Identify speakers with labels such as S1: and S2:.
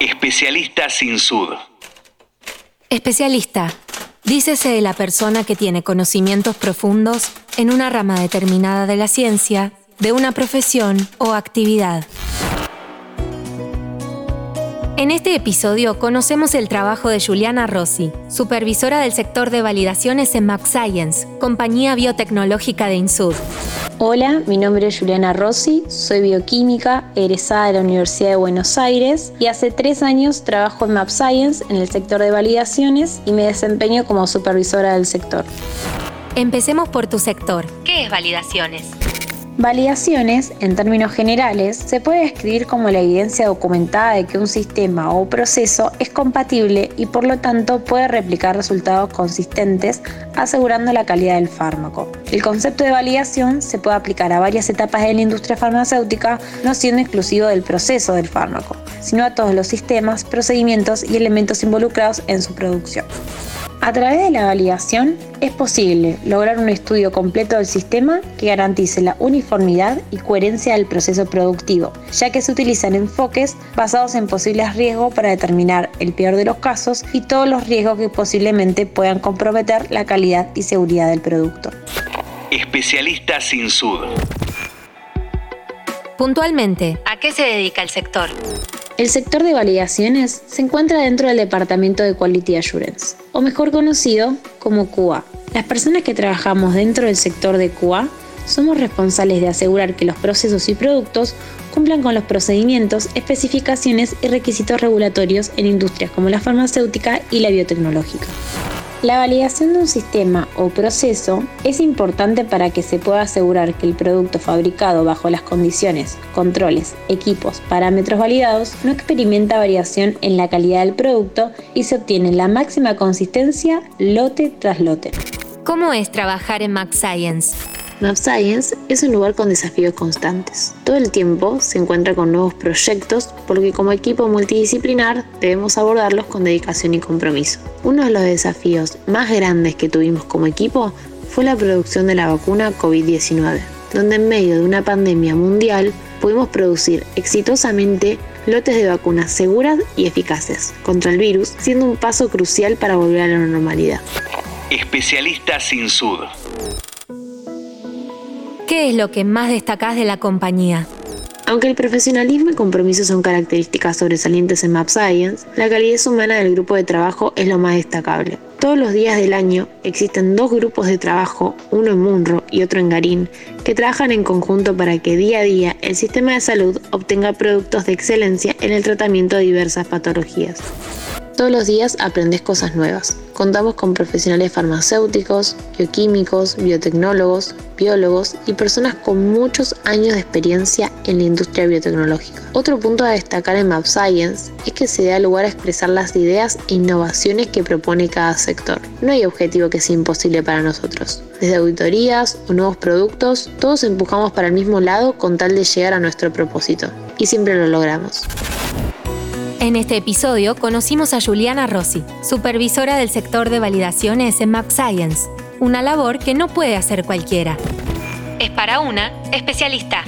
S1: Especialista sin sud.
S2: Especialista. Dícese de la persona que tiene conocimientos profundos en una rama determinada de la ciencia, de una profesión o actividad. En este episodio conocemos el trabajo de Juliana Rossi, supervisora del sector de validaciones en MapScience, compañía biotecnológica de INSUD.
S3: Hola, mi nombre es Juliana Rossi, soy bioquímica, egresada de la Universidad de Buenos Aires y hace tres años trabajo en MapScience en el sector de validaciones y me desempeño como supervisora del sector.
S2: Empecemos por tu sector. ¿Qué es validaciones?
S3: Validaciones, en términos generales, se puede describir como la evidencia documentada de que un sistema o proceso es compatible y por lo tanto puede replicar resultados consistentes asegurando la calidad del fármaco. El concepto de validación se puede aplicar a varias etapas de la industria farmacéutica, no siendo exclusivo del proceso del fármaco, sino a todos los sistemas, procedimientos y elementos involucrados en su producción. A través de la validación es posible lograr un estudio completo del sistema que garantice la uniformidad y coherencia del proceso productivo, ya que se utilizan enfoques basados en posibles riesgos para determinar el peor de los casos y todos los riesgos que posiblemente puedan comprometer la calidad y seguridad del producto.
S1: Especialista sin sud.
S2: Puntualmente, ¿a qué se dedica el sector?
S3: El sector de validaciones se encuentra dentro del Departamento de Quality Assurance, o mejor conocido como QA. Las personas que trabajamos dentro del sector de QA somos responsables de asegurar que los procesos y productos cumplan con los procedimientos, especificaciones y requisitos regulatorios en industrias como la farmacéutica y la biotecnológica. La validación de un sistema o proceso es importante para que se pueda asegurar que el producto fabricado bajo las condiciones, controles, equipos, parámetros validados no experimenta variación en la calidad del producto y se obtiene la máxima consistencia lote tras lote.
S2: ¿Cómo es trabajar en Max Science?
S3: Science es un lugar con desafíos constantes. Todo el tiempo se encuentra con nuevos proyectos porque como equipo multidisciplinar debemos abordarlos con dedicación y compromiso. Uno de los desafíos más grandes que tuvimos como equipo fue la producción de la vacuna COVID-19, donde en medio de una pandemia mundial pudimos producir exitosamente lotes de vacunas seguras y eficaces contra el virus, siendo un paso crucial para volver a la normalidad.
S1: Especialista sin sud.
S2: ¿Qué es lo que más destacás de la compañía?
S3: Aunque el profesionalismo y compromiso son características sobresalientes en Map Science, la calidad humana del grupo de trabajo es lo más destacable. Todos los días del año existen dos grupos de trabajo, uno en Munro y otro en Garín, que trabajan en conjunto para que día a día el sistema de salud obtenga productos de excelencia en el tratamiento de diversas patologías. Todos los días aprendes cosas nuevas. Contamos con profesionales farmacéuticos, bioquímicos, biotecnólogos, biólogos y personas con muchos años de experiencia en la industria biotecnológica. Otro punto a destacar en Map Science es que se da lugar a expresar las ideas e innovaciones que propone cada sector. No hay objetivo que sea imposible para nosotros. Desde auditorías o nuevos productos, todos empujamos para el mismo lado con tal de llegar a nuestro propósito. Y siempre lo logramos.
S2: En este episodio conocimos a Juliana Rossi, supervisora del sector de validaciones en Max Science, una labor que no puede hacer cualquiera. Es para una especialista.